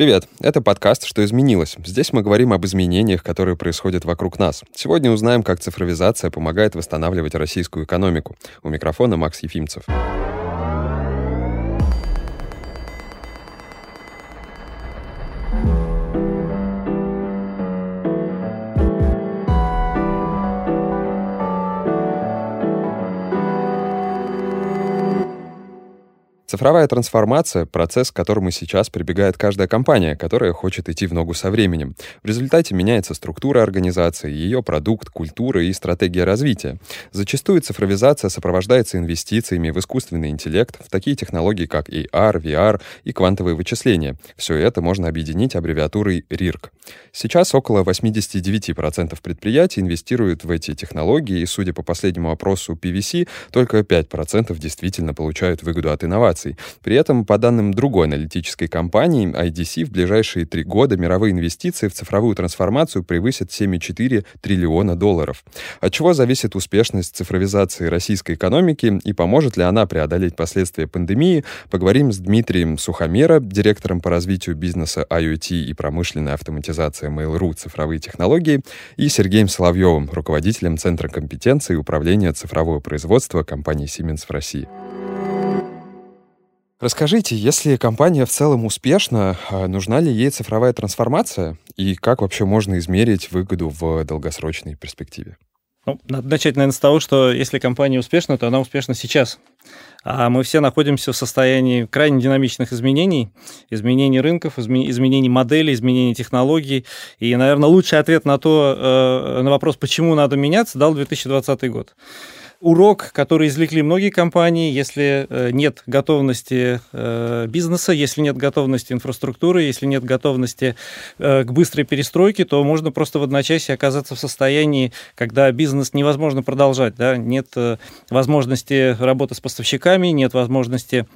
Привет, это подкаст «Что изменилось?». Здесь мы говорим об изменениях, которые происходят вокруг нас. Сегодня узнаем, как цифровизация помогает восстанавливать российскую экономику. У микрофона Макс Ефимцев. Цифровая трансформация — процесс, к которому сейчас прибегает каждая компания, которая хочет идти в ногу со временем. В результате меняется структура организации, ее продукт, культура и стратегия развития. Зачастую цифровизация сопровождается инвестициями в искусственный интеллект, в такие технологии, как AR, VR и квантовые вычисления. Все это можно объединить аббревиатурой RIRC. Сейчас около 89% предприятий инвестируют в эти технологии, и, судя по последнему опросу PVC, только 5% действительно получают выгоду от инноваций инноваций. При этом, по данным другой аналитической компании, IDC, в ближайшие три года мировые инвестиции в цифровую трансформацию превысят 7,4 триллиона долларов. От чего зависит успешность цифровизации российской экономики и поможет ли она преодолеть последствия пандемии, поговорим с Дмитрием Сухомера, директором по развитию бизнеса IoT и промышленной автоматизации Mail.ru цифровые технологии, и Сергеем Соловьевым, руководителем Центра компетенции и управления цифрового производства компании Siemens в России. Расскажите, если компания в целом успешна, а нужна ли ей цифровая трансформация и как вообще можно измерить выгоду в долгосрочной перспективе? Ну, надо начать, наверное, с того, что если компания успешна, то она успешна сейчас. А мы все находимся в состоянии крайне динамичных изменений, изменений рынков, изменений моделей, изменений технологий. И, наверное, лучший ответ на то, э, на вопрос, почему надо меняться, дал 2020 год урок, который извлекли многие компании, если э, нет готовности э, бизнеса, если нет готовности инфраструктуры, если нет готовности э, к быстрой перестройке, то можно просто в одночасье оказаться в состоянии, когда бизнес невозможно продолжать, да? нет возможности работы с поставщиками, нет возможности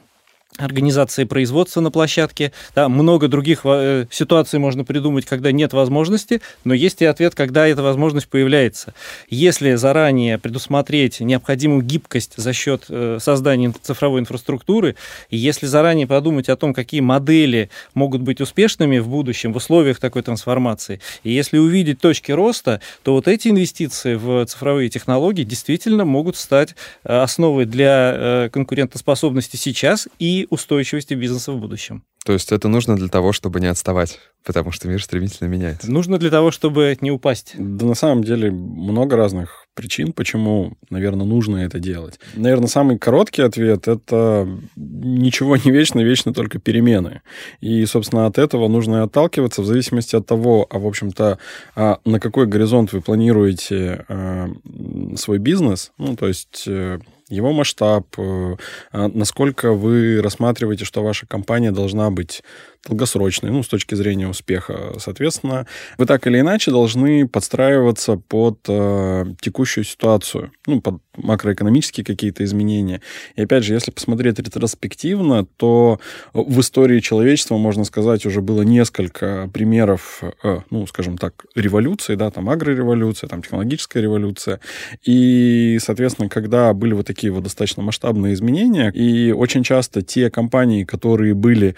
организации производства на площадке. Да, много других э, ситуаций можно придумать, когда нет возможности, но есть и ответ, когда эта возможность появляется. Если заранее предусмотреть необходимую гибкость за счет э, создания цифровой инфраструктуры, если заранее подумать о том, какие модели могут быть успешными в будущем в условиях такой трансформации, и если увидеть точки роста, то вот эти инвестиции в цифровые технологии действительно могут стать э, основой для конкурентоспособности сейчас и устойчивости бизнеса в будущем. То есть это нужно для того, чтобы не отставать, потому что мир стремительно меняется. Нужно для того, чтобы не упасть. Да на самом деле много разных причин, почему, наверное, нужно это делать. Наверное, самый короткий ответ – это ничего не вечно, вечно только перемены. И, собственно, от этого нужно отталкиваться в зависимости от того, а, в общем-то, а, на какой горизонт вы планируете а, свой бизнес, ну, то есть э, его масштаб, э, а насколько вы рассматриваете, что ваша компания должна быть долгосрочной, ну, с точки зрения успеха. Соответственно, вы так или иначе должны подстраиваться под э, текущую ситуацию, ну, под макроэкономические какие-то изменения. И опять же, если посмотреть ретроспективно, то в истории человечества, можно сказать, уже было несколько примеров, э, ну, скажем так, революции, да, там агрореволюция, там технологическая революция. И, соответственно, когда были вот такие вот достаточно масштабные изменения, и очень часто те компании, которые были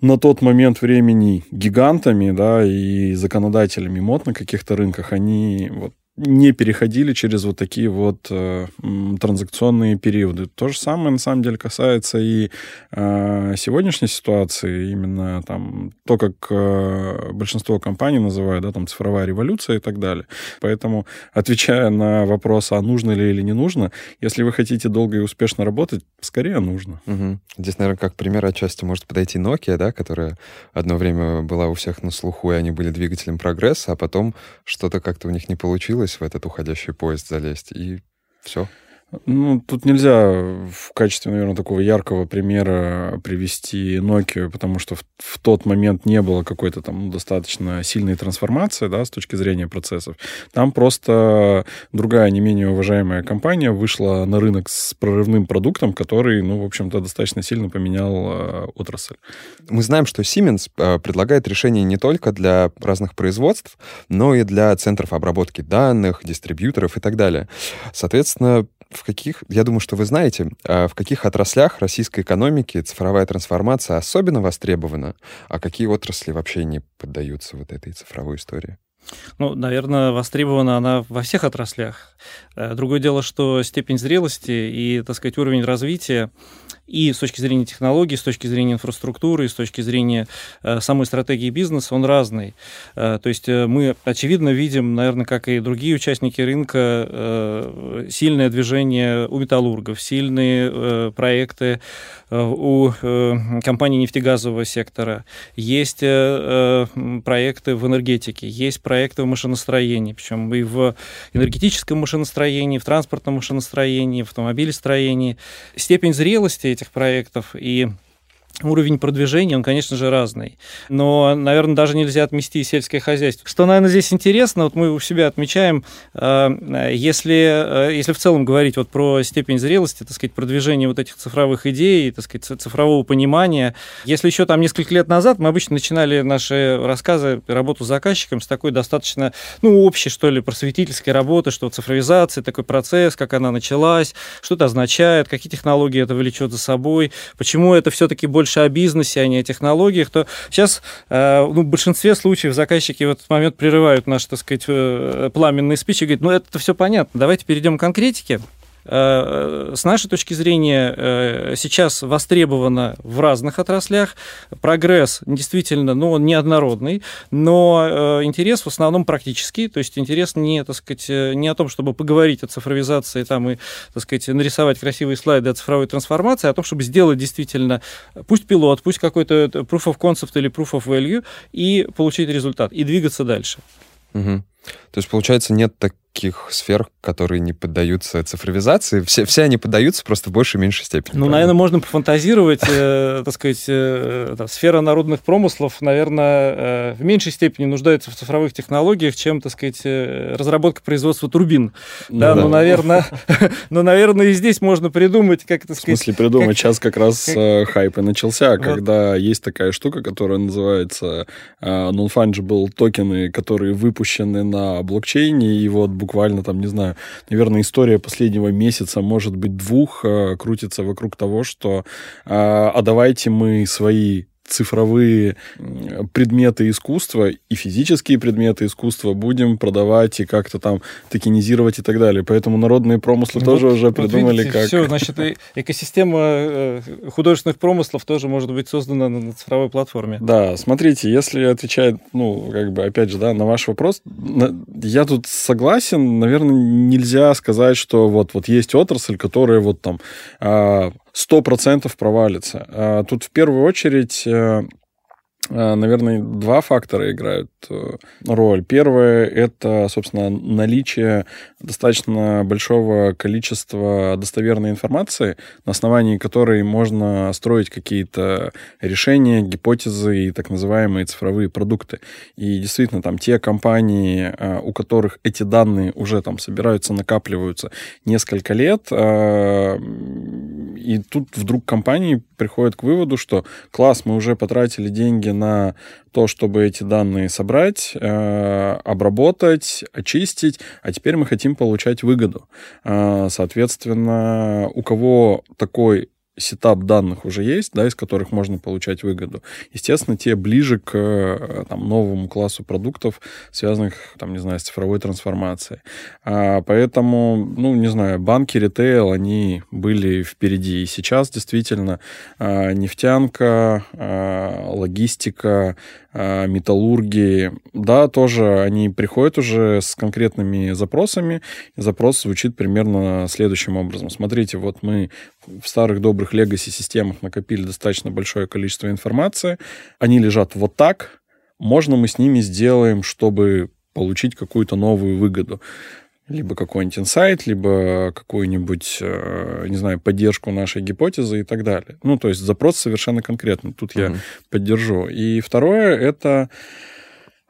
на тот момент времени гигантами, да, и законодателями мод на каких-то рынках, они вот не переходили через вот такие вот э, транзакционные периоды. То же самое, на самом деле, касается и э, сегодняшней ситуации, именно там то, как э, большинство компаний называют, да, там цифровая революция и так далее. Поэтому, отвечая на вопрос, а нужно ли или не нужно, если вы хотите долго и успешно работать, скорее нужно. Угу. Здесь, наверное, как пример отчасти может подойти Nokia, да, которая одно время была у всех на слуху, и они были двигателем прогресса, а потом что-то как-то у них не получилось, получилось в этот уходящий поезд залезть, и все. Ну, тут нельзя в качестве, наверное, такого яркого примера привести Nokia, потому что в, в тот момент не было какой-то там ну, достаточно сильной трансформации, да, с точки зрения процессов. Там просто другая, не менее уважаемая компания вышла на рынок с прорывным продуктом, который, ну, в общем-то, достаточно сильно поменял э, отрасль. Мы знаем, что Siemens э, предлагает решения не только для разных производств, но и для центров обработки данных, дистрибьюторов и так далее. Соответственно, в каких, я думаю, что вы знаете, а в каких отраслях российской экономики цифровая трансформация особенно востребована, а какие отрасли вообще не поддаются вот этой цифровой истории? Ну, наверное, востребована она во всех отраслях. Э, другое дело, что степень зрелости и, так сказать, уровень развития и с точки зрения технологий, с точки зрения инфраструктуры, с точки зрения э, самой стратегии бизнеса, он разный. Э, то есть э, мы, очевидно, видим, наверное, как и другие участники рынка, сильное движение у металлургов, сильные проекты у компаний нефтегазового сектора, есть проекты в энергетике, есть проекты в машиностроении, причем и в энергетическом машиностроении, в транспортном машиностроении, в автомобилестроении. Степень зрелости этих проектов. И Уровень продвижения, он, конечно же, разный. Но, наверное, даже нельзя отмести сельское хозяйство. Что, наверное, здесь интересно, вот мы у себя отмечаем, э, если, э, если в целом говорить вот про степень зрелости, так сказать, продвижения вот этих цифровых идей, так сказать, цифрового понимания, если еще там несколько лет назад мы обычно начинали наши рассказы, работу с заказчиком с такой достаточно, ну, общей, что ли, просветительской работы, что цифровизация, такой процесс, как она началась, что это означает, какие технологии это влечет за собой, почему это все-таки больше больше о бизнесе, а не о технологиях, то сейчас э, ну, в большинстве случаев заказчики в этот момент прерывают наши, так сказать, э, пламенные спичи и говорят, ну это все понятно, давайте перейдем к конкретике. Э, с нашей точки зрения э, сейчас востребовано в разных отраслях. Прогресс действительно, ну, он неоднородный, но э, интерес в основном практический, то есть интерес не, так сказать, не о том, чтобы поговорить о цифровизации там и, так сказать, нарисовать красивые слайды о цифровой трансформации, а о том, чтобы сделать действительно, пусть пилот, пусть какой-то proof of concept или proof of value и получить результат, и двигаться дальше. Угу. То есть, получается, нет так таких сфер, которые не поддаются цифровизации. Все, все они поддаются просто в большей и меньшей степени. Ну, правильно? наверное, можно пофантазировать, э, так сказать, э, сфера народных промыслов, наверное, э, в меньшей степени нуждается в цифровых технологиях, чем, так сказать, разработка производства турбин. Ну, да, да. Ну, наверное, ну, наверное, и здесь можно придумать, как это сказать... В смысле придумать? Как... Сейчас как раз как... хайп и начался, вот. когда есть такая штука, которая называется non-fungible токены, которые выпущены на блокчейне, и вот буквально там, не знаю, наверное, история последнего месяца, может быть, двух, э, крутится вокруг того, что а, а давайте мы свои цифровые предметы искусства и физические предметы искусства будем продавать и как-то там токенизировать и так далее. Поэтому народные промыслы вот, тоже уже придумали видите, как... Все, значит, экосистема э, художественных промыслов тоже может быть создана на цифровой платформе. Да, смотрите, если отвечать, ну, как бы, опять же, да, на ваш вопрос, я тут согласен, наверное, нельзя сказать, что вот, вот есть отрасль, которая вот там а, сто процентов провалится. А тут в первую очередь э, наверное, два фактора играют э, роль. Первое – это, собственно, наличие достаточно большого количества достоверной информации, на основании которой можно строить какие-то решения, гипотезы и так называемые цифровые продукты. И действительно, там те компании, у которых эти данные уже там собираются, накапливаются несколько лет, и тут вдруг компании приходят к выводу, что класс, мы уже потратили деньги на то, чтобы эти данные собрать, э, обработать, очистить, а теперь мы хотим получать выгоду. Э, соответственно, у кого такой сетап данных уже есть, да, из которых можно получать выгоду. Естественно, те ближе к э, там, новому классу продуктов, связанных, там, не знаю, с цифровой трансформацией. А, поэтому, ну, не знаю, банки, ритейл, они были впереди. И сейчас действительно а, нефтянка, а, логистика, металлурги, да, тоже они приходят уже с конкретными запросами. Запрос звучит примерно следующим образом. Смотрите, вот мы в старых добрых legacy системах накопили достаточно большое количество информации. Они лежат вот так. Можно мы с ними сделаем, чтобы получить какую-то новую выгоду либо какой-нибудь инсайт, либо какую-нибудь, э, не знаю, поддержку нашей гипотезы и так далее. Ну, то есть запрос совершенно конкретный. Тут uh-huh. я поддержу. И второе — это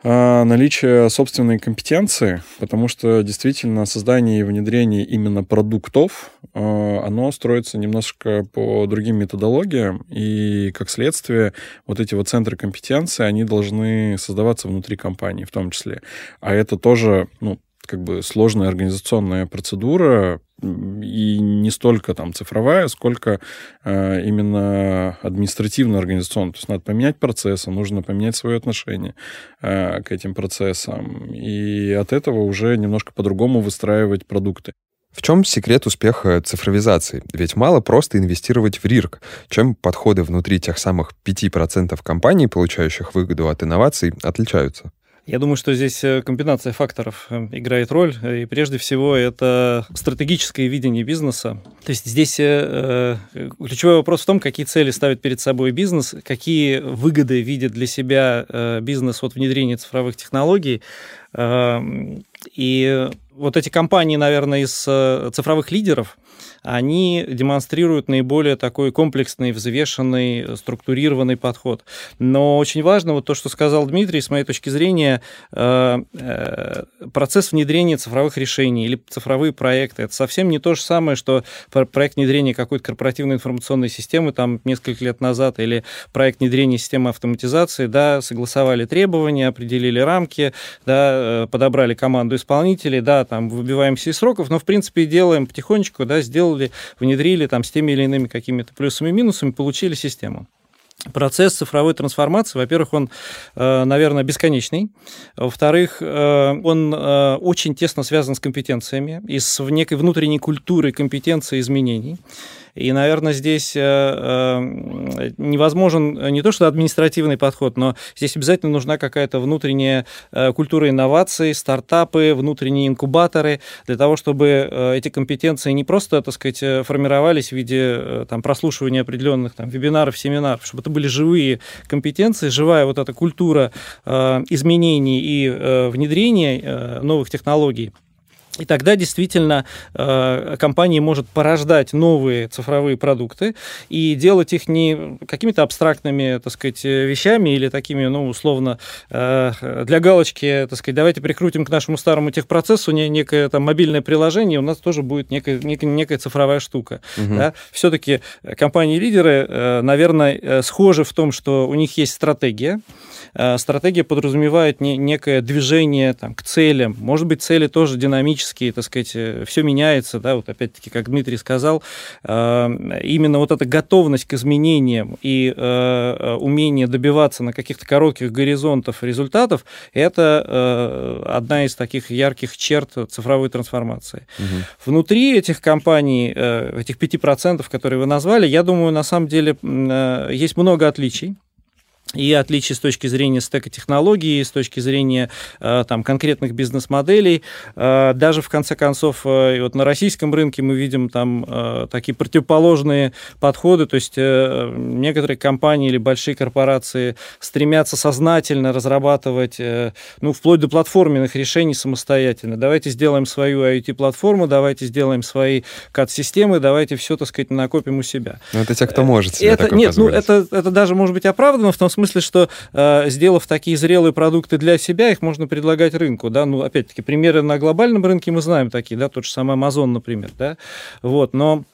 э, наличие собственной компетенции, потому что действительно создание и внедрение именно продуктов, э, оно строится немножко по другим методологиям, и как следствие вот эти вот центры компетенции, они должны создаваться внутри компании в том числе. А это тоже, ну, как бы сложная организационная процедура, и не столько там цифровая, сколько э, именно административно-организационная. То есть надо поменять процессы, нужно поменять свое отношение э, к этим процессам. И от этого уже немножко по-другому выстраивать продукты. В чем секрет успеха цифровизации? Ведь мало просто инвестировать в РИРК, чем подходы внутри тех самых 5% компаний, получающих выгоду от инноваций, отличаются. Я думаю, что здесь э, комбинация факторов э, играет роль, и прежде всего это стратегическое видение бизнеса. То есть здесь э, ключевой вопрос в том, какие цели ставит перед собой бизнес, какие выгоды видит для себя бизнес от внедрения цифровых технологий. Эм, и вот эти компании, наверное, из цифровых лидеров, они демонстрируют наиболее такой комплексный, взвешенный, структурированный подход. Но очень важно, вот то, что сказал Дмитрий, с моей точки зрения, э, э, процесс внедрения цифровых решений или цифровые проекты, это совсем не то же самое, что проект внедрения какой-то корпоративной информационной системы там несколько лет назад или проект внедрения системы автоматизации, да, согласовали требования, определили рамки, да, э, подобрали команду исполнителей, да, там выбиваемся из сроков, но, в принципе, делаем потихонечку, да, сделали сделали, внедрили там с теми или иными какими-то плюсами и минусами, получили систему. Процесс цифровой трансформации, во-первых, он, э, наверное, бесконечный. Во-вторых, э, он э, очень тесно связан с компетенциями и с некой внутренней культурой компетенции изменений. И, наверное, здесь э, э, невозможен не то что административный подход, но здесь обязательно нужна какая-то внутренняя э, культура инноваций, стартапы, внутренние инкубаторы для того, чтобы эти компетенции не просто, так сказать, формировались в виде там, прослушивания определенных там, вебинаров, семинаров, чтобы это были живые компетенции, живая вот эта культура изменений и внедрения новых технологий. И тогда действительно э, компания может порождать новые цифровые продукты и делать их не какими-то абстрактными, так сказать, вещами или такими, ну, условно, э, для галочки, так сказать, давайте прикрутим к нашему старому техпроцессу некое там мобильное приложение, у нас тоже будет некая, некая, некая цифровая штука. Угу. Да? Все-таки компании-лидеры, э, наверное, схожи в том, что у них есть стратегия, стратегия подразумевает не, некое движение там, к целям. Может быть, цели тоже динамические, так сказать, э, все меняется, да, вот опять-таки, как Дмитрий сказал, э, именно вот эта готовность к изменениям и умение добиваться на каких-то коротких горизонтах результатов, это одна из таких ярких черт цифровой трансформации. Угу. Внутри этих компаний, этих 5%, которые вы назвали, я думаю, на самом деле есть много отличий и отличий с точки зрения стека технологий, с точки зрения э, там, конкретных бизнес-моделей. Э, даже, в конце концов, э, вот на российском рынке мы видим там такие противоположные подходы, то есть некоторые компании или большие корпорации стремятся сознательно разрабатывать, ну, вплоть до платформенных решений самостоятельно. Давайте сделаем свою IoT-платформу, давайте сделаем свои CAD-системы, давайте все, так сказать, накопим у себя. Ну, это те, кто может себе это, Нет, ну, это, это даже может быть оправдано в том смысле, что э, сделав такие зрелые продукты для себя, их можно предлагать рынку, да, ну, опять-таки, примеры на глобальном рынке мы знаем такие, да, тот же самый Amazon, например, да, вот, но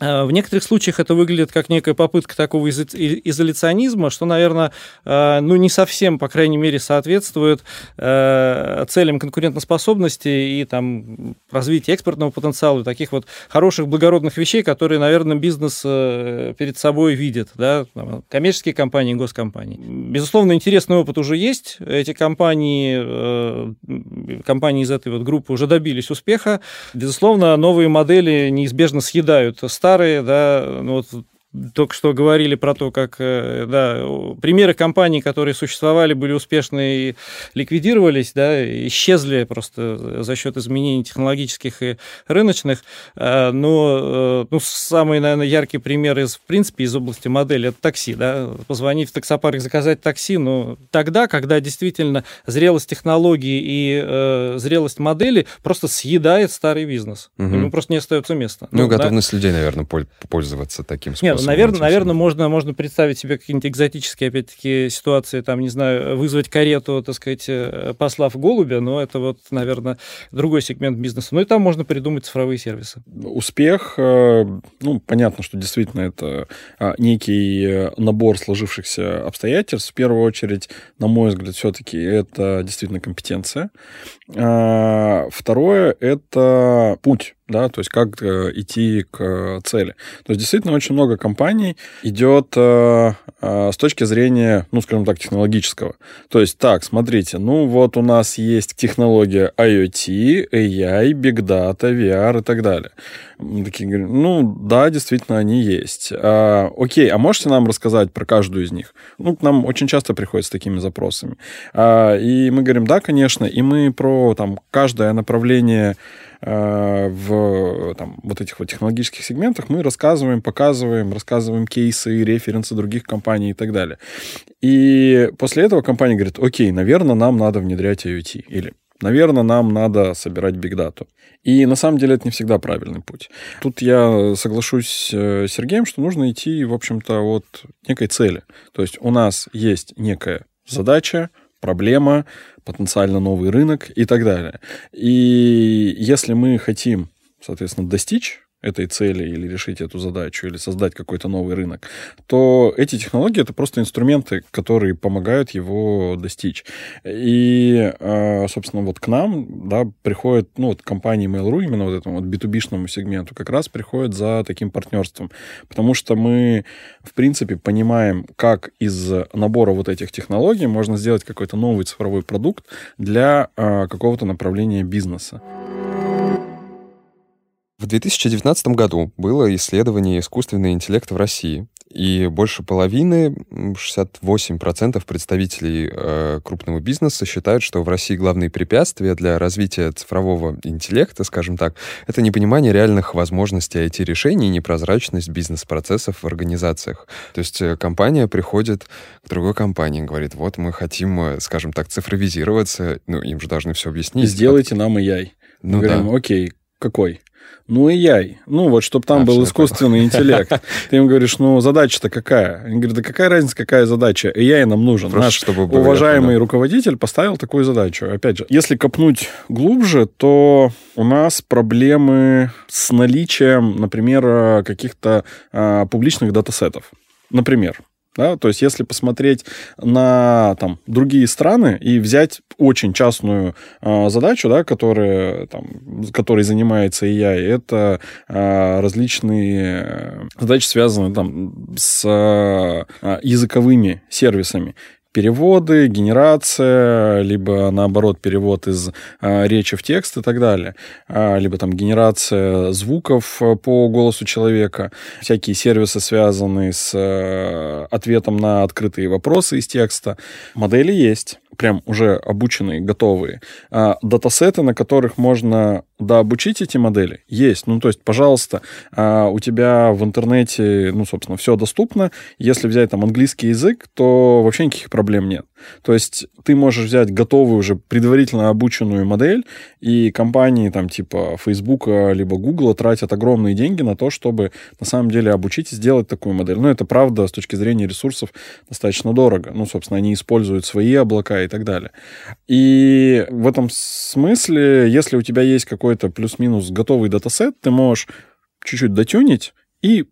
в некоторых случаях это выглядит как некая попытка такого изоляционизма, что, наверное, э, ну, не совсем, по крайней мере, соответствует э, целям конкурентоспособности и там, развития экспортного потенциала, таких вот хороших, благородных вещей, которые, наверное, бизнес перед собой видит, да, коммерческие компании, госкомпании. Безусловно, интересный опыт уже есть. Эти компании, компании из этой вот группы уже добились успеха. Безусловно, новые модели неизбежно съедают старые, да, ну вот только что говорили про то, как э, да, примеры компаний, которые существовали, были успешны и ликвидировались, да, исчезли просто за счет изменений технологических и рыночных. А, но э, ну, самый, наверное, яркий пример из, в принципе, из области модели – это такси. Да? Позвонить в таксопарк, заказать такси, но тогда, когда действительно зрелость технологий и э, зрелость модели просто съедает старый бизнес. Угу. Ему просто не остается места. Ну, ну готовность да? людей, наверное, пользоваться таким способом. Нет, наверное, наверное, можно, можно представить себе какие-нибудь экзотические, опять-таки, ситуации, там, не знаю, вызвать карету, так сказать, э, послав голубя, но это вот, наверное, другой сегмент бизнеса. Ну и там можно придумать цифровые сервисы. Успех, э, ну, понятно, что действительно это а, некий э, набор сложившихся обстоятельств. В первую очередь, на мой взгляд, все-таки это действительно компетенция. А, второе – это путь да, то есть как э, идти к э, цели. То есть действительно очень много компаний идет э, э, с точки зрения, ну, скажем так, технологического. То есть так, смотрите, ну вот у нас есть технология IoT, AI, Big Data, VR и так далее. Мы такие говорим, ну да, действительно они есть. А, окей, а можете нам рассказать про каждую из них? Ну, к нам очень часто приходят с такими запросами. А, и мы говорим, да, конечно, и мы про там каждое направление в там, вот этих вот технологических сегментах мы рассказываем, показываем, рассказываем кейсы, референсы других компаний и так далее. И после этого компания говорит, окей, наверное, нам надо внедрять IoT. Или Наверное, нам надо собирать бигдату. И на самом деле это не всегда правильный путь. Тут я соглашусь э, с Сергеем, что нужно идти, в общем-то, от некой цели. То есть у нас есть некая задача, проблема, потенциально новый рынок и так далее. И если мы хотим, соответственно, достичь этой цели или решить эту задачу, или создать какой-то новый рынок, то эти технологии — это просто инструменты, которые помогают его достичь. И, а, собственно, вот к нам да, приходят, ну, вот компании Mail.ru, именно вот этому вот B2B-шному сегменту, как раз приходят за таким партнерством. Потому что мы, в принципе, понимаем, как из набора вот этих технологий можно сделать какой-то новый цифровой продукт для а, какого-то направления бизнеса. В 2019 году было исследование искусственного интеллекта в России, и больше половины, 68% представителей э, крупного бизнеса считают, что в России главные препятствия для развития цифрового интеллекта, скажем так, это непонимание реальных возможностей IT-решений и непрозрачность бизнес-процессов в организациях. То есть э, компания приходит к другой компании и говорит, вот мы хотим, э, скажем так, цифровизироваться, ну, им же должны все объяснить. Сделайте нам AI. Ну, мы говорим, да. окей, какой? Ну и яй. Ну вот, чтобы там а, был искусственный интеллект. Ты им говоришь, ну задача-то какая? Они говорят, да какая разница, какая задача? AI нам нужен. Просто Наш чтобы уважаемый это, да. руководитель поставил такую задачу. Опять же, если копнуть глубже, то у нас проблемы с наличием, например, каких-то а, публичных датасетов. Например, да? То есть, если посмотреть на там, другие страны и взять очень частную э, задачу, да, которая, там, которой занимается AI, это э, различные задачи, связанные там, с э, языковыми сервисами переводы, генерация, либо наоборот перевод из а, речи в текст и так далее, а, либо там генерация звуков э, по голосу человека, всякие сервисы, связанные с а, ответом на открытые вопросы из текста. Модели есть прям уже обученные, готовые. А, датасеты, на которых можно да, обучить эти модели, есть. Ну, то есть, пожалуйста, а, у тебя в интернете, ну, собственно, все доступно. Если взять там английский язык, то вообще никаких проблем нет. То есть, ты можешь взять готовую уже предварительно обученную модель, и компании там типа Facebook либо Google тратят огромные деньги на то, чтобы на самом деле обучить и сделать такую модель. Но это правда с точки зрения ресурсов достаточно дорого. Ну, собственно, они используют свои облака и так далее. И в этом смысле, если у тебя есть какой-то плюс-минус готовый датасет, ты можешь чуть-чуть дотюнить и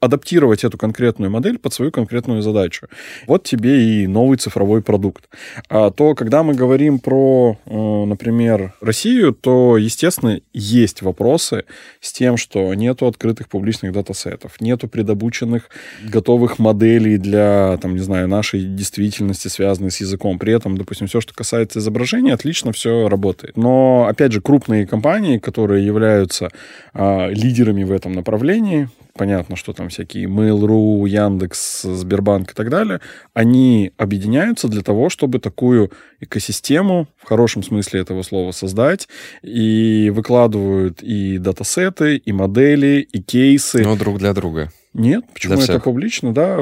адаптировать эту конкретную модель под свою конкретную задачу. Вот тебе и новый цифровой продукт. А то, когда мы говорим про, э, например, Россию, то, естественно, есть вопросы с тем, что нету открытых публичных датасетов, нету предобученных готовых моделей для, там, не знаю, нашей действительности, связанной с языком. При этом, допустим, все, что касается изображения, отлично все работает. Но, опять же, крупные компании, которые являются а, лидерами в этом направлении, понятно, что там всякие Mail.ru, Яндекс, Сбербанк и так далее, они объединяются для того, чтобы такую экосистему, в хорошем смысле этого слова, создать, и выкладывают и датасеты, и модели, и кейсы. Но друг для друга. Нет, почему Для это публично, да?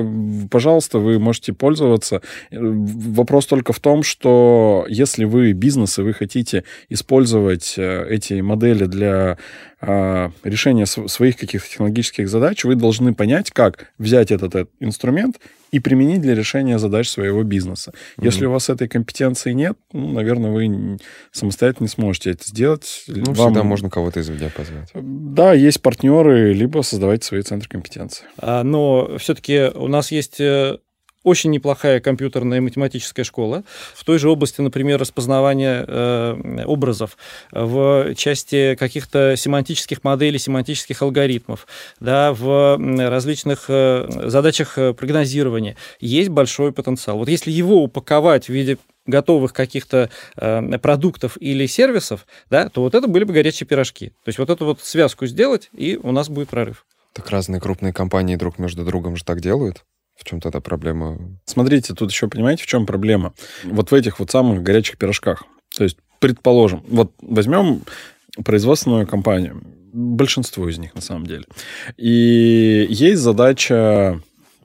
Пожалуйста, вы можете пользоваться. Вопрос только в том, что если вы бизнес и вы хотите использовать э, эти модели для решения своих каких-то технологических задач, вы должны понять, как взять этот, этот инструмент и применить для решения задач своего бизнеса. Mm-hmm. Если у вас этой компетенции нет, ну, наверное, вы самостоятельно не сможете это сделать. Ну, Вам... всегда можно кого-то из извне позвать. Да, есть партнеры, либо создавайте свои центры компетенции. А, но все-таки у нас есть э, очень неплохая компьютерная математическая школа. В той же области, например, распознавания э, образов, в части каких-то семантических моделей, семантических алгоритмов, да, в различных э, задачах э, прогнозирования есть большой потенциал. Вот если его упаковать в виде готовых каких-то э, продуктов или сервисов, да, то вот это были бы горячие пирожки. То есть вот эту вот связку сделать, и у нас будет прорыв. Так разные крупные компании друг между другом же так делают? В чем тогда проблема? Смотрите, тут еще понимаете, в чем проблема? Вот в этих вот самых горячих пирожках. То есть, предположим, вот возьмем производственную компанию, большинство из них на самом деле, и есть задача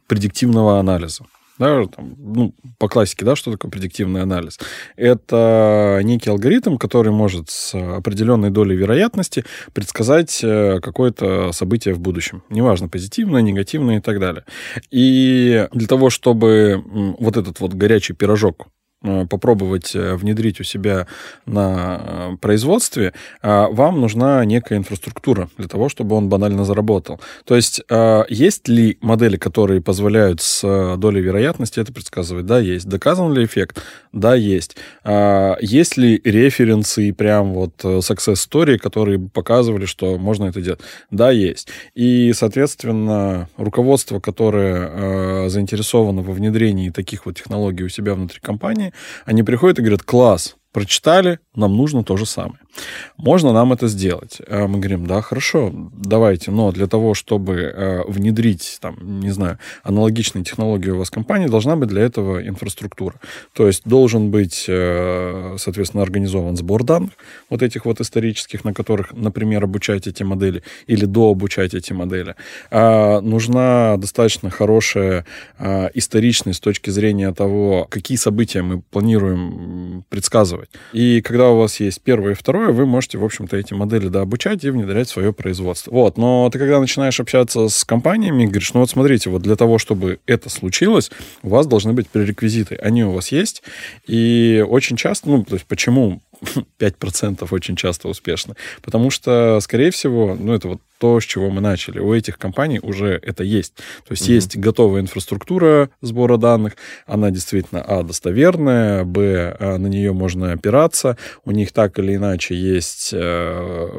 предиктивного анализа да, там, ну, по классике, да, что такое предиктивный анализ? Это некий алгоритм, который может с определенной долей вероятности предсказать э, какое-то событие в будущем. Неважно, позитивное, негативное и так далее. И для того, чтобы вот этот вот горячий пирожок попробовать э, внедрить у себя на э, производстве, вам нужна некая инфраструктура для того, чтобы он банально заработал. То есть есть ли модели, которые позволяют с долей вероятности это предсказывать? Да, есть. Доказан ли эффект? Да, есть. Есть ли референсы прям вот success story, которые показывали, что можно это делать? Да, есть. И, соответственно, руководство, которое заинтересовано во внедрении таких вот технологий у себя внутри компании, они приходят и говорят, класс, прочитали, нам нужно то же самое. Можно нам это сделать? А мы говорим, да, хорошо, давайте, но для того, чтобы э, внедрить, там, не знаю, аналогичные технологии у вас в компании, должна быть для этого инфраструктура. То есть должен быть, э, соответственно, организован сбор данных, вот этих вот исторических, на которых, например, обучать эти модели или дообучать эти модели. А нужна достаточно хорошая а, историчность с точки зрения того, какие события мы планируем предсказывать. И когда у вас есть первое и второе, вы можете, в общем-то, эти модели дообучать и внедрять в свое производство. Вот. Но ты когда начинаешь общаться с компаниями, говоришь, ну вот смотрите, вот для того, чтобы это случилось, у вас должны быть пререквизиты. Они у вас есть. И очень часто, ну, то есть почему 5% очень часто успешны. Потому что, скорее всего, ну, это вот то, с чего мы начали. У этих компаний уже это есть. То есть mm-hmm. есть готовая инфраструктура сбора данных, она действительно, а, достоверная, б, а, на нее можно опираться, у них так или иначе есть э,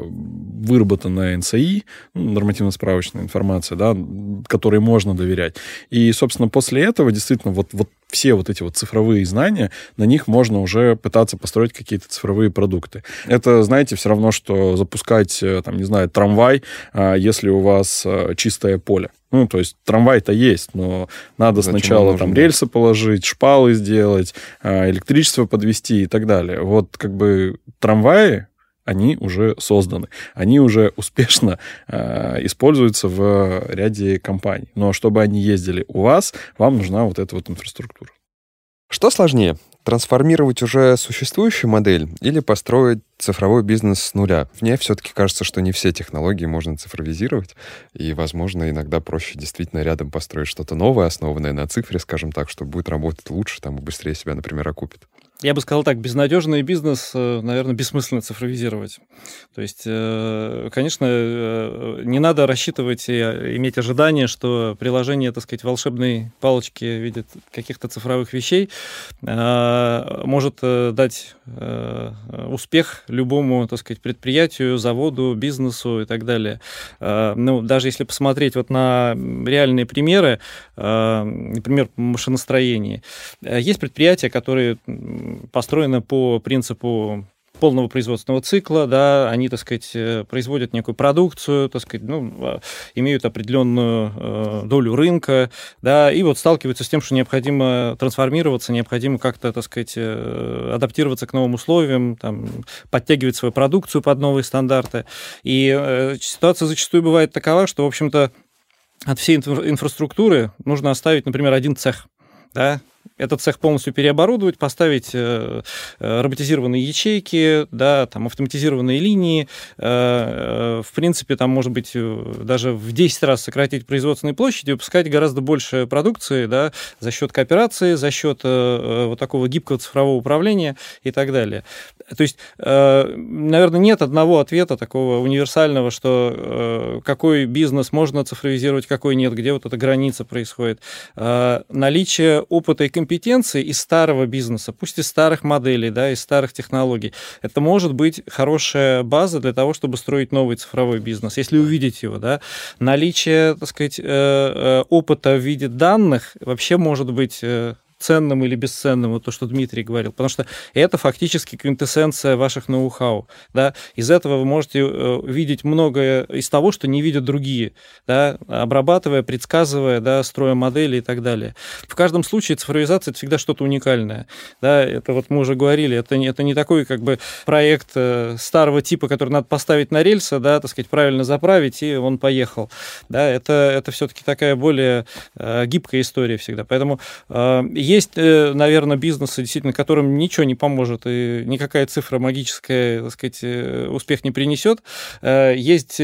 выработанная НСИ, ну, нормативно-справочная информация, да, которой можно доверять. И, собственно, после этого действительно вот, вот все вот эти вот цифровые знания, на них можно уже пытаться построить какие-то цифровые продукты. Это, знаете, все равно, что запускать, э, там, не знаю, трамвай, а, если у вас э, чистое поле. Ну, то есть трамвай-то есть, но надо Зачем сначала там рельсы положить, шпалы сделать, электричество подвести и так далее. Вот как бы трамваи, они уже созданы, они уже успешно э, используются в ряде компаний. Но чтобы они ездили у вас, вам нужна вот эта вот инфраструктура. Что сложнее, трансформировать уже существующую модель или построить цифровой бизнес с нуля? Мне все-таки кажется, что не все технологии можно цифровизировать, и, возможно, иногда проще действительно рядом построить что-то новое, основанное на цифре, скажем так, что будет работать лучше, там, и быстрее себя, например, окупит. Я бы сказал так, безнадежный бизнес, э, наверное, бессмысленно цифровизировать. То есть, э, конечно, э, не надо рассчитывать и иметь ожидание, что приложение, так сказать, волшебной палочки в виде каких-то цифровых вещей может дать успех любому, так сказать, предприятию, заводу, бизнесу и так далее. Ну, даже если посмотреть вот на реальные примеры, например, машиностроение, есть предприятия, которые построена по принципу полного производственного цикла, да, они, так сказать, э, производят некую продукцию, так сказать, ну, а, имеют определенную э, долю рынка, да, и вот сталкиваются с тем, что необходимо трансформироваться, необходимо как-то, так сказать, э, адаптироваться к новым условиям, там, подтягивать свою продукцию под новые стандарты. И ситуация зачастую бывает такова, что, в общем-то, от всей инфраструктуры нужно оставить, например, один цех, да, этот цех полностью переоборудовать, поставить э, э, роботизированные ячейки, да, там, автоматизированные линии. Э, в принципе, там, может быть, даже в 10 раз сократить производственные площади, выпускать гораздо больше продукции да, за счет кооперации, за счет вот такого гибкого цифрового управления и так далее. То есть, наверное, нет одного ответа такого универсального, что какой бизнес можно цифровизировать, какой нет, где вот эта граница происходит. Наличие опыта и из старого бизнеса, пусть из старых моделей, да, из старых технологий. Это может быть хорошая база для того, чтобы строить новый цифровой бизнес, если увидеть его. Да. Наличие, так сказать, э, э, опыта в виде данных вообще может быть э, ценным или бесценным, вот то, что Дмитрий говорил, потому что это фактически квинтэссенция ваших ноу-хау, да, из этого вы можете э, видеть многое из того, что не видят другие, да, обрабатывая, предсказывая, да, строя модели и так далее. В каждом случае цифровизация это всегда что-то уникальное, да, это вот мы уже говорили, это, не это не такой как бы проект э, старого типа, который надо поставить на рельсы, да, так сказать, правильно заправить, и он поехал, да, это, это все-таки такая более э, гибкая история всегда, поэтому э, есть, э, наверное, бизнесы, действительно, которым ничего не поможет, и никакая цифра магическая, так сказать, э, успех не принесет. Э, есть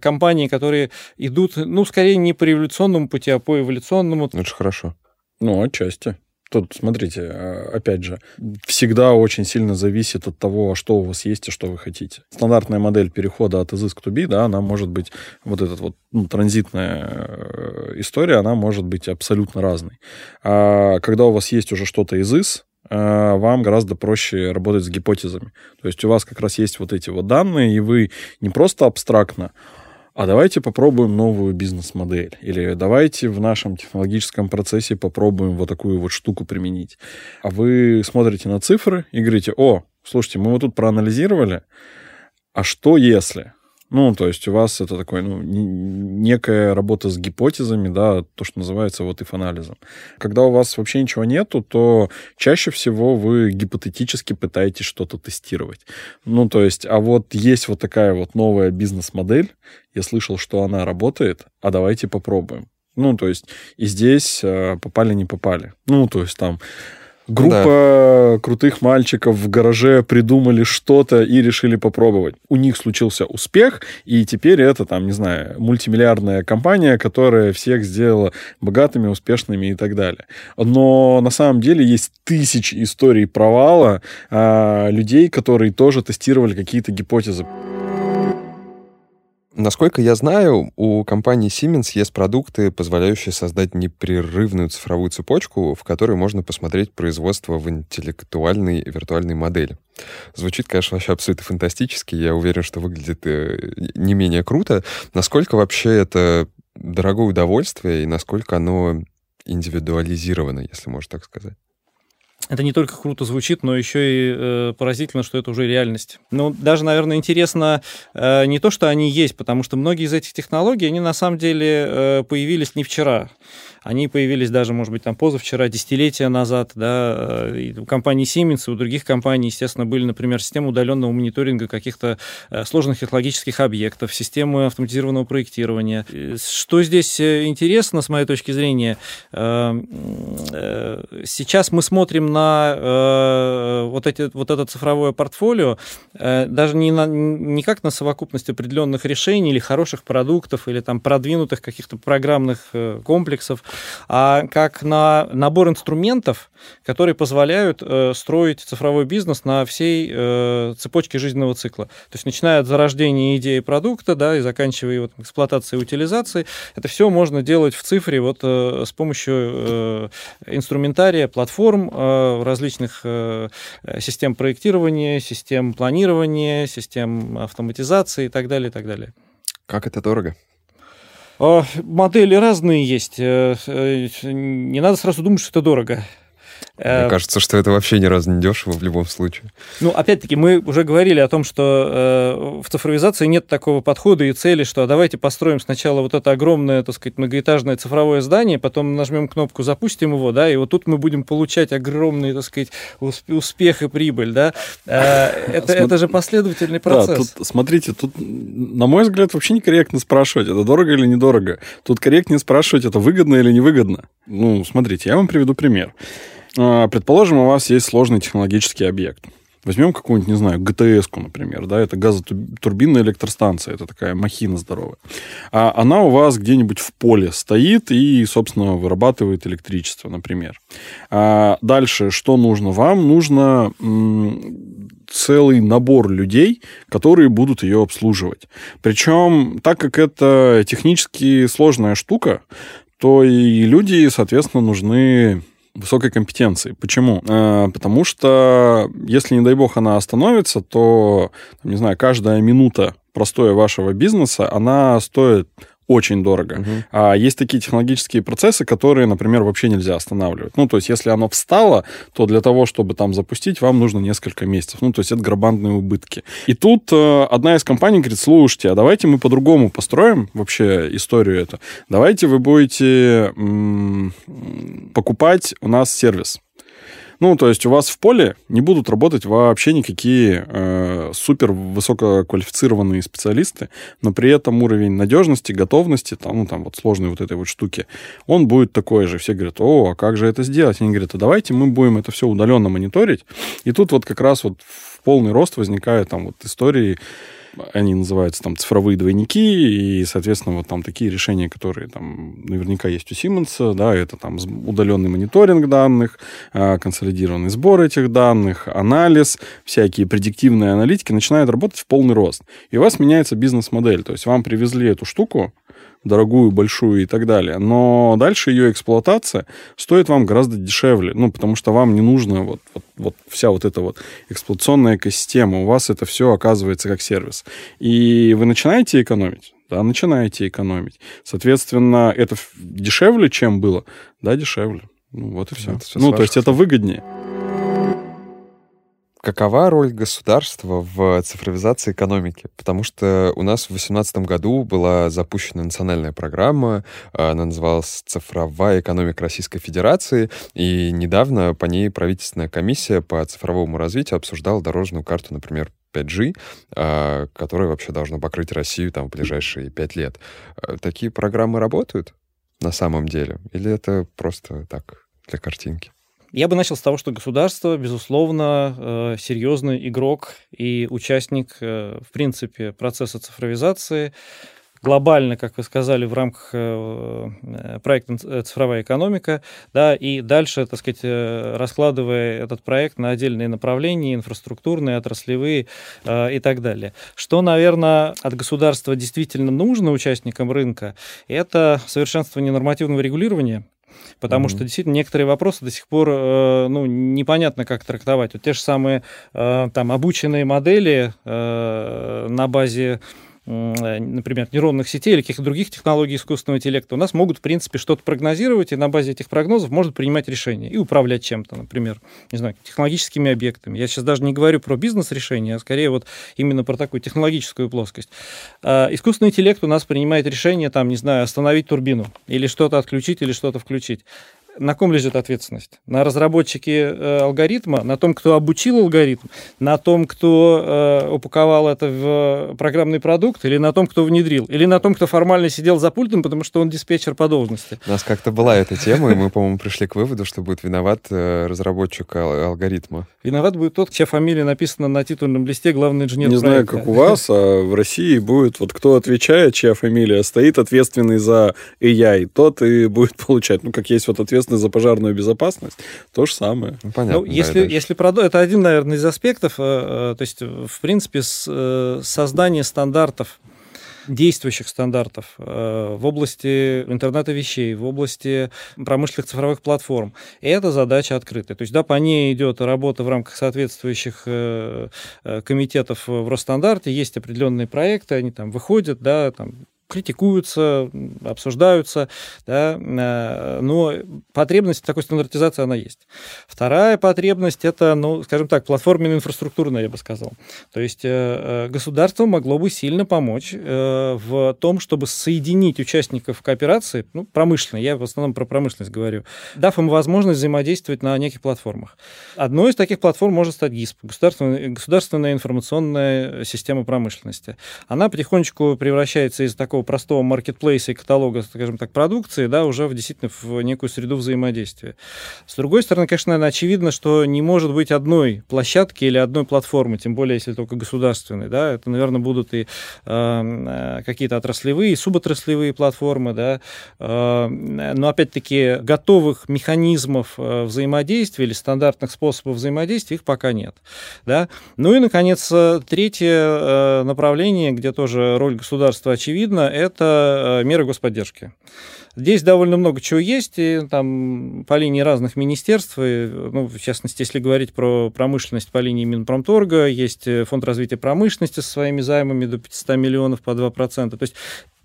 компании, которые идут, ну, скорее не по революционному пути, а по эволюционному. Это же хорошо. Ну, отчасти. Тут, смотрите, а, опять же, всегда очень сильно зависит от того, что у вас есть и что вы хотите. Стандартная модель перехода от изыск to be, да, она может быть, вот эта вот ну, транзитная э, история, она может быть абсолютно разной. А когда у вас есть уже что-то из ИС, э, вам гораздо проще работать с гипотезами. То есть у вас как раз есть вот эти вот данные, и вы не просто абстрактно, а давайте попробуем новую бизнес-модель. Или давайте в нашем технологическом процессе попробуем вот такую вот штуку применить. А вы смотрите на цифры и говорите, о, слушайте, мы вот тут проанализировали, а что если? Ну, то есть у вас это такой, ну, некая работа с гипотезами, да, то, что называется вот if анализом. Когда у вас вообще ничего нету, то чаще всего вы гипотетически пытаетесь что-то тестировать. Ну, то есть, а вот есть вот такая вот новая бизнес-модель, я слышал, что она работает, а давайте попробуем. Ну, то есть, и здесь э, попали, не попали. Ну, то есть, там Группа да. крутых мальчиков в гараже придумали что-то и решили попробовать. У них случился успех, и теперь это, там, не знаю, мультимиллиардная компания, которая всех сделала богатыми, успешными и так далее. Но на самом деле есть тысячи историй провала а, людей, которые тоже тестировали какие-то гипотезы. Насколько я знаю, у компании Siemens есть продукты, позволяющие создать непрерывную цифровую цепочку, в которой можно посмотреть производство в интеллектуальной виртуальной модели. Звучит, конечно, вообще абсолютно фантастически. Я уверен, что выглядит э, не менее круто. Насколько вообще это дорогое удовольствие и насколько оно индивидуализировано, если можно так сказать? Это не только круто звучит, но еще и э, поразительно, что это уже реальность. Ну, даже, наверное, интересно э, не то, что они есть, потому что многие из этих технологий, они на самом деле э, появились не вчера. Они появились даже, может быть, там позавчера, десятилетия назад, да, и у компании Siemens, и у других компаний, естественно, были, например, системы удаленного мониторинга каких-то э, сложных технологических объектов, системы автоматизированного проектирования. Что здесь э, интересно, с моей точки зрения, э, сейчас мы смотрим на вот, эти, вот это цифровое портфолио даже не, на, не как на совокупность определенных решений или хороших продуктов, или там продвинутых каких-то программных комплексов, а как на набор инструментов, которые позволяют э, строить цифровой бизнес на всей э, цепочке жизненного цикла. То есть начиная от зарождения идеи продукта, да, и заканчивая вот, эксплуатацией и утилизацией, это все можно делать в цифре вот э, с помощью э, инструментария, платформ, э, различных э, систем проектирования, систем планирования, систем автоматизации и так далее, и так далее. Как это дорого? А, модели разные есть. Э, э, не надо сразу думать, что это дорого. Мне э, кажется, что это вообще ни разу не дешево в любом случае. Ну, опять-таки, мы уже говорили о том, что э, в цифровизации нет такого подхода и цели, что а давайте построим сначала вот это огромное, так сказать, многоэтажное цифровое здание, потом нажмем кнопку, запустим его, да, и вот тут мы будем получать огромный, так сказать, успех и прибыль, да. Э, это, это же последовательный процесс. Да, тут, смотрите, тут, на мой взгляд, вообще некорректно спрашивать, это дорого или недорого. Тут корректнее спрашивать, это выгодно или невыгодно. Ну, смотрите, я вам приведу пример. А, предположим, у вас есть сложный технологический объект. Возьмем какую-нибудь, не знаю, ГТС, например, да, это газотурбинная электростанция, это такая махина здоровая. А она у вас где-нибудь в поле стоит и, собственно, вырабатывает электричество, например. А дальше что нужно вам? Нужно целый набор людей, которые будут ее обслуживать. Причем, так как это технически сложная штука, то и люди, соответственно, нужны высокой компетенции. Почему? Э, потому что если, не дай бог, она остановится, то, не знаю, каждая минута простоя вашего бизнеса, она стоит очень дорого. Угу. А есть такие технологические процессы, которые, например, вообще нельзя останавливать. Ну, то есть, если оно встало, то для того, чтобы там запустить, вам нужно несколько месяцев. Ну, то есть, это грабандные убытки. И тут э, одна из компаний говорит, слушайте, а давайте мы по-другому построим вообще историю эту. Давайте вы будете м- покупать у нас сервис. Ну, то есть у вас в поле не будут работать вообще никакие э, супер высококвалифицированные специалисты, но при этом уровень надежности, готовности, там, ну, там вот сложной вот этой вот штуки, он будет такой же. Все говорят, о, а как же это сделать? Они говорят, а давайте мы будем это все удаленно мониторить. И тут вот как раз вот в полный рост возникают там вот истории они называются там цифровые двойники, и, соответственно, вот там такие решения, которые там наверняка есть у Siemens, да, это там удаленный мониторинг данных, а, консолидированный сбор этих данных, анализ, всякие предиктивные аналитики начинают работать в полный рост. И у вас меняется бизнес-модель, то есть вам привезли эту штуку, дорогую, большую и так далее. Но дальше ее эксплуатация стоит вам гораздо дешевле, ну, потому что вам не нужно вот, вот, вот вся вот эта вот эксплуатационная экосистема. У вас это все оказывается как сервис. И вы начинаете экономить, да, начинаете экономить. Соответственно, это дешевле, чем было? Да, дешевле. Ну, вот и все. все ну, то есть это выгоднее. Какова роль государства в цифровизации экономики? Потому что у нас в 2018 году была запущена национальная программа, она называлась «Цифровая экономика Российской Федерации», и недавно по ней правительственная комиссия по цифровому развитию обсуждала дорожную карту, например, 5G, а, которая вообще должна покрыть Россию там, в ближайшие пять лет. А, такие программы работают на самом деле? Или это просто так, для картинки? Я бы начал с того, что государство, безусловно, э, серьезный игрок и участник, э, в принципе, процесса цифровизации. Глобально, как вы сказали, в рамках э, проекта «Цифровая экономика», да, и дальше, так сказать, раскладывая этот проект на отдельные направления, инфраструктурные, отраслевые и так далее. Что, наверное, от государства действительно нужно участникам рынка, это совершенствование нормативного регулирования, Потому mm-hmm. что действительно некоторые вопросы до сих пор э, ну, непонятно, как трактовать. Вот те же самые э, там обученные модели э, на базе например, нейронных сетей или каких-то других технологий искусственного интеллекта, у нас могут, в принципе, что-то прогнозировать, и на базе этих прогнозов может принимать решения и управлять чем-то, например, не знаю, технологическими объектами. Я сейчас даже не говорю про бизнес-решения, а скорее вот именно про такую технологическую плоскость. А искусственный интеллект у нас принимает решение, там, не знаю, остановить турбину или что-то отключить, или что-то включить на ком лежит ответственность? На разработчике э, алгоритма, на том, кто обучил алгоритм, на том, кто э, упаковал это в программный продукт, или на том, кто внедрил, или на том, кто формально сидел за пультом, потому что он диспетчер по должности. У нас как-то была эта тема, и мы, по-моему, пришли к выводу, что будет виноват э, разработчик алгоритма. Виноват будет тот, чья фамилия написана на титульном листе главный инженер Не проекта. знаю, как у вас, а в России будет вот кто отвечает, чья фамилия стоит, ответственный за AI, тот и будет получать. Ну, как есть вот ответственный ответственность за пожарную безопасность, то же самое. Ну, понятно. Ну, если, да, если продо... это один, наверное, из аспектов, э, э, то есть, в принципе, э, создание стандартов действующих стандартов в области интернета вещей, в области промышленных цифровых платформ. И эта задача открытая. То есть, да, по ней идет работа в рамках соответствующих комитетов в Росстандарте, есть определенные проекты, они там выходят, да, там критикуются, обсуждаются, да, э, но потребность такой стандартизации, она есть. Вторая потребность – это, ну, скажем так, платформенно-инфраструктурная, я бы сказал. То есть э, государство могло бы сильно помочь в том, чтобы соединить участников кооперации, ну, промышленной, я в основном про промышленность говорю, дав им возможность взаимодействовать на неких платформах. Одной из таких платформ может стать ГИСП, государственная, государственная информационная система промышленности. Она потихонечку превращается из такого простого маркетплейса и каталога, скажем так, продукции, да, уже в, действительно в некую среду взаимодействия. С другой стороны, конечно, наверное, очевидно, что не может быть одной площадки или одной платформы, тем более, если только государственной, да, это, наверное, будут и э, какие-то отраслевые, суботраслевые платформы, да, э, но, опять-таки, готовых механизмов э, взаимодействия или стандартных способов взаимодействия их пока нет, да. Ну и, наконец, третье э, направление, где тоже роль государства очевидна, это э, меры господдержки. Здесь довольно много чего есть, и там по линии разных министерств, и, ну, в частности, если говорить про промышленность по линии Минпромторга, есть э, фонд развития промышленности со своими займами до 500 миллионов по 2%. То есть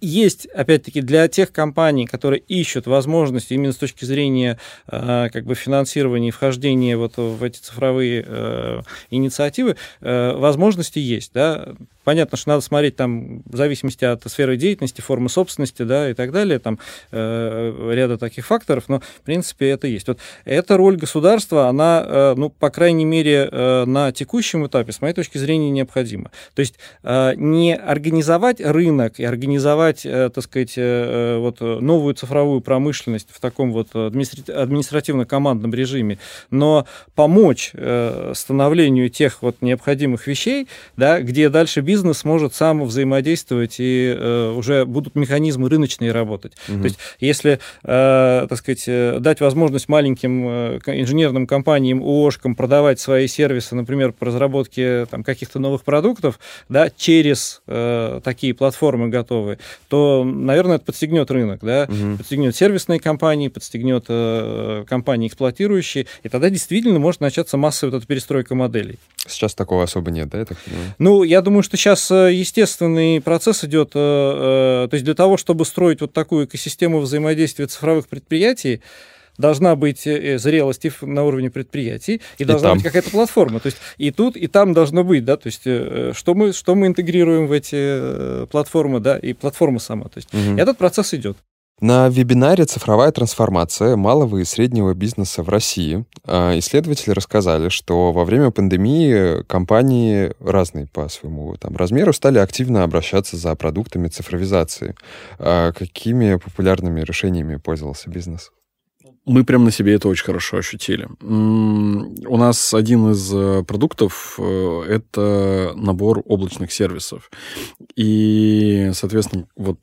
есть, опять-таки, для тех компаний, которые ищут возможности именно с точки зрения э, как бы финансирования и вхождения вот в эти цифровые э, инициативы, э, возможности есть, да. Понятно, что надо смотреть там в зависимости от сферы деятельности, формы собственности, да, и так далее, там ряда таких факторов, но, в принципе, это есть. Вот эта роль государства, она, ну, по крайней мере, на текущем этапе, с моей точки зрения, необходима. То есть не организовать рынок и организовать, э, так сказать, э, э вот новую цифровую промышленность в таком вот административно-командном режиме, но помочь становлению тех вот необходимых вещей, да, где дальше бизнес может сам взаимодействовать, и уже будут механизмы рыночные работать. Угу. То есть, если, так сказать, дать возможность маленьким инженерным компаниям, ООшкам продавать свои сервисы, например, по разработке там, каких-то новых продуктов, да, через э, такие платформы готовые, то, наверное, это подстегнет рынок, да, угу. подстегнет сервисные компании, подстегнет э, компании эксплуатирующие, и тогда действительно может начаться массовая вот эта перестройка моделей. Сейчас такого особо нет, да, я так понимаю? Ну, я думаю, что сейчас э, естественный процесс идет. Э, э, то есть для того, чтобы строить вот такую экосистему взаимодействия цифровых предприятий, должна быть зрелость и на уровне предприятий, и, и должна там. быть какая-то платформа. То есть и тут, и там должно быть, да, то есть что мы, что мы интегрируем в эти платформы, да, и платформа сама. То есть угу. этот процесс идет. На вебинаре «Цифровая трансформация малого и среднего бизнеса в России» а, исследователи рассказали, что во время пандемии компании разные по своему там, размеру стали активно обращаться за продуктами цифровизации. А какими популярными решениями пользовался бизнес? Мы прям на себе это очень хорошо ощутили. У нас один из э, продуктов э, — это набор облачных сервисов. И, соответственно, вот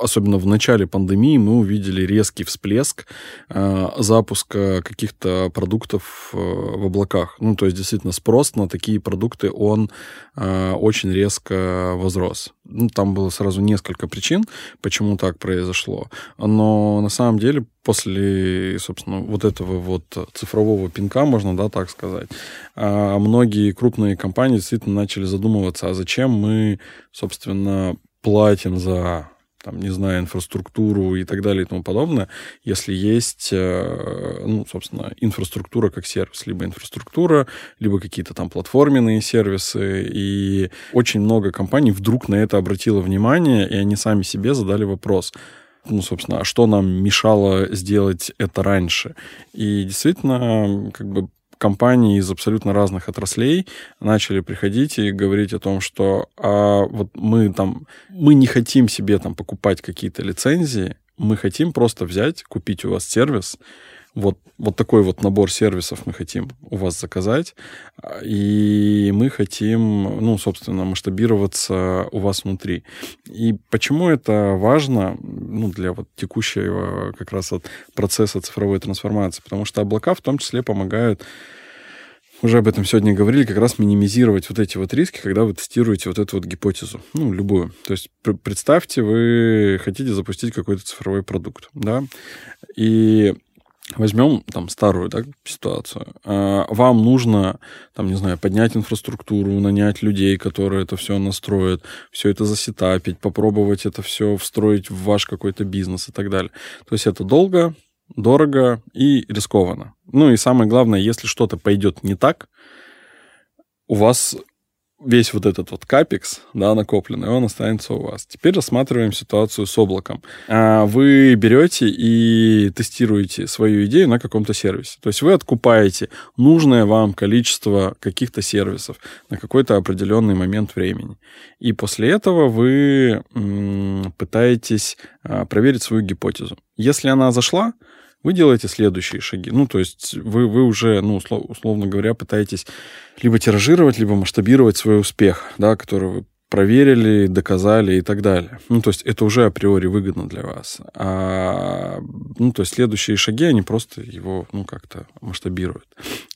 особенно в начале пандемии мы увидели резкий всплеск э, запуска каких-то продуктов в облаках. Ну, то есть, действительно, спрос на такие продукты, он очень резко возрос. Ну, там было сразу несколько причин, почему так произошло. Но на самом деле после, собственно, вот этого вот цифрового пинка, можно, да, так сказать, а многие крупные компании действительно начали задумываться, а зачем мы, собственно, платим за там, не знаю, инфраструктуру и так далее и тому подобное, если есть, э, ну, собственно, инфраструктура как сервис, либо инфраструктура, либо какие-то там платформенные сервисы, и очень много компаний вдруг на это обратило внимание, и они сами себе задали вопрос, ну, собственно, а что нам мешало сделать это раньше? И действительно, как бы компании из абсолютно разных отраслей начали приходить и говорить о том, что а вот мы там, мы не хотим себе там покупать какие-то лицензии, мы хотим просто взять, купить у вас сервис, вот, вот такой вот набор сервисов мы хотим у вас заказать, и мы хотим, ну, собственно, масштабироваться у вас внутри. И почему это важно, ну, для вот текущего как раз вот процесса цифровой трансформации? Потому что облака в том числе помогают уже об этом сегодня говорили, как раз минимизировать вот эти вот риски, когда вы тестируете вот эту вот гипотезу, ну, любую. То есть представьте, вы хотите запустить какой-то цифровой продукт, да, и Возьмем там старую да, ситуацию. А, вам нужно, там, не знаю, поднять инфраструктуру, нанять людей, которые это все настроят, все это засетапить, попробовать это все встроить в ваш какой-то бизнес и так далее. То есть это долго, дорого и рискованно. Ну и самое главное, если что-то пойдет не так, у вас весь вот этот вот капекс, да, накопленный, он останется у вас. Теперь рассматриваем ситуацию с облаком. А, вы берете и тестируете свою идею на каком-то сервисе. То есть вы откупаете нужное вам количество каких-то сервисов на какой-то определенный момент времени. И после этого вы пытаетесь а, проверить свою гипотезу. Если она зашла, вы делаете следующие шаги. Ну, то есть вы, вы уже, ну, условно говоря, пытаетесь либо тиражировать, либо масштабировать свой успех, да, который вы проверили, доказали и так далее. Ну, то есть это уже априори выгодно для вас. А, ну, то есть следующие шаги, они просто его, ну, как-то масштабируют.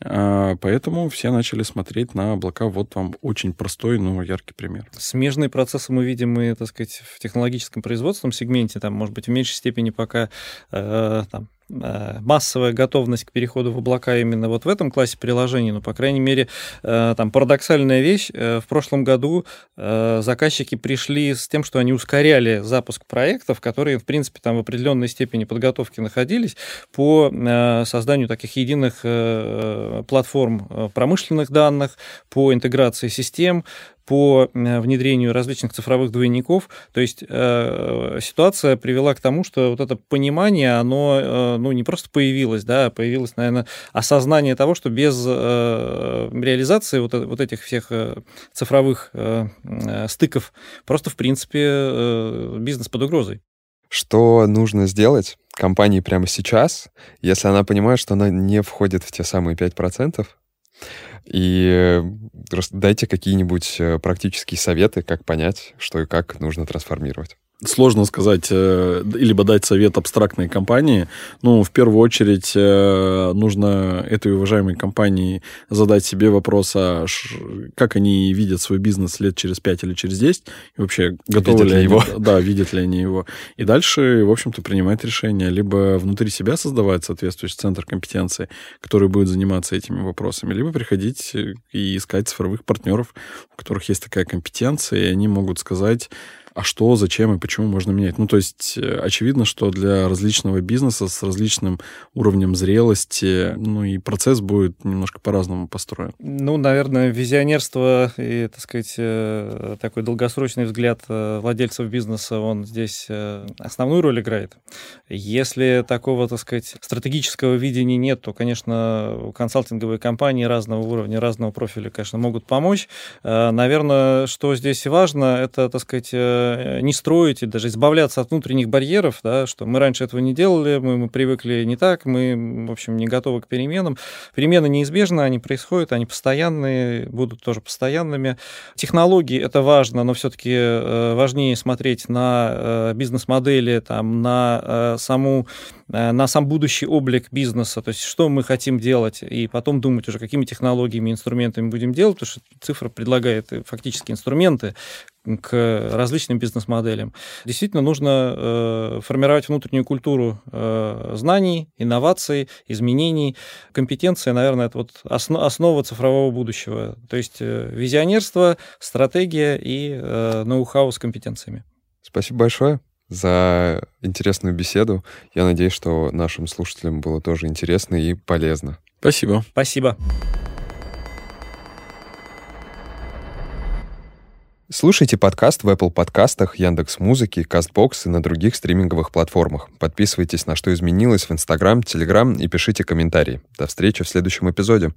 А, поэтому все начали смотреть на облака. Вот вам очень простой, но яркий пример. Смежные процессы мы видим и, так сказать, в технологическом производственном сегменте, там, может быть, в меньшей степени пока э, там, массовая готовность к переходу в облака именно вот в этом классе приложений, ну, по крайней мере, э, там парадоксальная вещь. Э, в прошлом году заказчики пришли с тем, что они ускоряли запуск проектов, которые, в принципе, там в определенной степени подготовки находились по созданию таких единых платформ промышленных данных, по интеграции систем, по э, внедрению различных цифровых двойников. То есть э, ситуация привела к тому, что вот это понимание, оно э, ну, не просто появилось, да, а появилось, наверное, осознание того, что без э, реализации вот, вот этих всех э, цифровых э, э, стыков просто, в принципе, э, бизнес под угрозой. Что нужно сделать компании прямо сейчас, если она понимает, что она не входит в те самые 5%, и дайте какие-нибудь э, практические советы, как понять, что и как нужно трансформировать. Сложно сказать, э, либо дать совет абстрактной компании. Ну, в первую очередь, э, нужно этой уважаемой компании задать себе вопрос, а как они видят свой бизнес лет через 5 или через 10, и вообще готовы видят ли, ли его. Они, да, видят ли они его. И дальше, в общем-то, принимать решение. Либо внутри себя создавать соответствующий центр компетенции, который будет заниматься этими вопросами, либо приходить и искать цифровых партнеров, у которых есть такая компетенция, и они могут сказать, а что, зачем и почему можно менять. Ну, то есть э, очевидно, что для различного бизнеса с различным уровнем зрелости, ну, и процесс будет немножко по-разному построен. Ну, наверное, визионерство и, так сказать, э, такой долгосрочный взгляд э, владельцев бизнеса, он здесь основную роль играет. Если такого, так сказать, стратегического видения нет, то, конечно, консалтинговые компании разного уровня, разного профиля, конечно, могут помочь. Наверное, что здесь важно, это, так сказать, не строить и даже избавляться от внутренних барьеров, да, что мы раньше этого не делали, мы, мы привыкли не так, мы, в общем, не готовы к переменам. Перемены неизбежны, они происходят, они постоянные, будут тоже постоянными. Технологии — это важно, но все-таки э, важнее смотреть на э, бизнес-модели, там, на саму на сам будущий облик бизнеса, то есть что мы хотим делать, и потом думать уже, какими технологиями, инструментами будем делать, потому что цифра предлагает фактически инструменты, к различным бизнес-моделям. Действительно, нужно э, формировать внутреннюю культуру э, знаний, инноваций, изменений. Компетенция, наверное, это вот основ, основа цифрового будущего. То есть э, визионерство, стратегия и э, ноу-хау с компетенциями. Спасибо большое за интересную беседу. Я надеюсь, что нашим слушателям было тоже интересно и полезно. Спасибо. Спасибо. Слушайте подкаст в Apple подкастах, Яндекс Музыки, Castbox и на других стриминговых платформах. Подписывайтесь на «Что изменилось» в Instagram, Telegram и пишите комментарии. До встречи в следующем эпизоде.